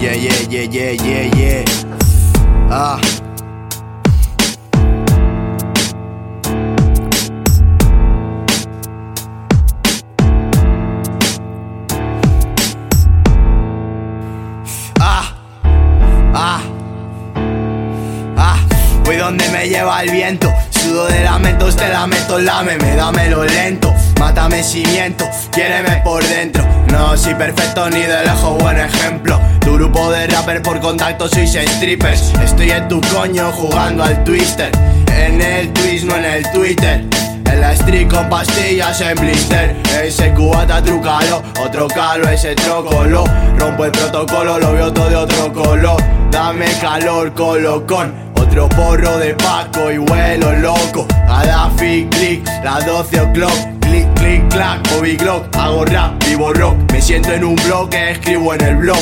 Yeah, yeah, yeah, yeah, yeah, yeah. Ah. Ah. Ah. Ah. Voy donde me lleva el viento. Sudo de lamentos, te lamento, lame, me dámelo lento. Mátame si miento, quiéreme por dentro. No soy perfecto ni de lejos, buen ejemplo. Tu grupo de rapper por contacto sois strippers. Estoy en tu coño jugando al twister. En el twist, no en el Twitter. En la street con pastillas en blister Ese cubata trucalo, otro calo, ese trocolo Rompo el protocolo, lo veo todo de otro color Dame calor, colocón Porro de Paco y vuelo loco. Gaddafi, click, las 12 o'clock. Click, click, clack, Bobby Glock. Hago rap, vivo rock. Me siento en un bloque, escribo en el blog.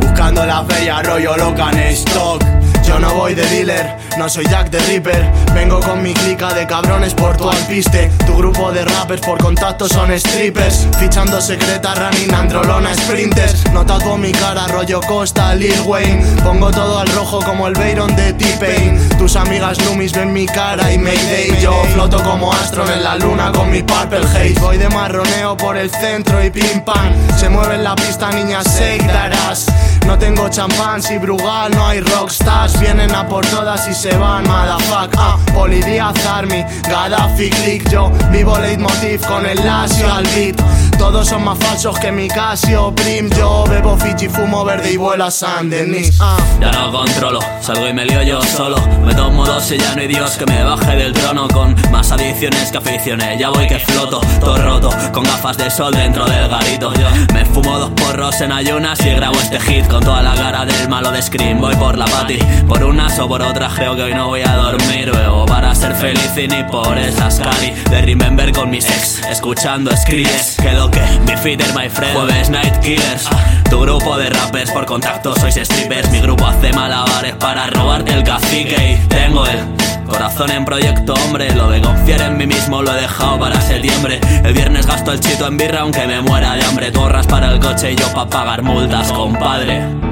Buscando la feria, rollo loca en stock yo no voy de dealer, no soy Jack the Ripper. Vengo con mi clica de cabrones por tu alpiste. Tu grupo de rappers por contacto son strippers. Fichando secreta, running, androlona, sprinters. No tatuo mi cara, rollo Costa, Lil Wayne. Pongo todo al rojo como el Bayron de T-Pain. Tus amigas Loomis ven mi cara y Mayday. Yo floto como Astro en la luna con mi Purple Haze. Voy de marroneo por el centro y pim pam. Se mueve en la pista, niña, shake no tengo champán, si Brugal no hay rockstars Vienen a por todas y se van, motherfuck ah, Polidíaz Army, Gaddafi Click Yo vivo leitmotiv con el lasio al beat. Todos son más falsos que mi Casio Prim Yo bebo Fiji, fumo verde y vuelo a San Denis ah. Ya no controlo, salgo y me lío yo solo. Me tomo dos y ya no hay Dios que me baje del trono Con más adicciones que aficiones, ya voy que floto Todo roto, con gafas de sol dentro del garito. Yo me fumo dos porros en ayunas y grabo este hit con toda la cara del malo de Scream. Voy por la pati, por unas o por otras Creo que hoy no voy a dormir Bebo para ser feliz y ni por esas cari De Remember con mis ex, escuchando Skrillex Quedo que, mi feeder my friend Jueves Night Killers Tu grupo de rappers por contacto sois strippers Mi grupo hace malabares para robarte el cacique Y tengo el Corazón en proyecto, hombre, lo de confiar en mí mismo lo he dejado para septiembre. El viernes gasto el chito en birra aunque me muera de hambre. Torras para el coche y yo pa' pagar multas, compadre.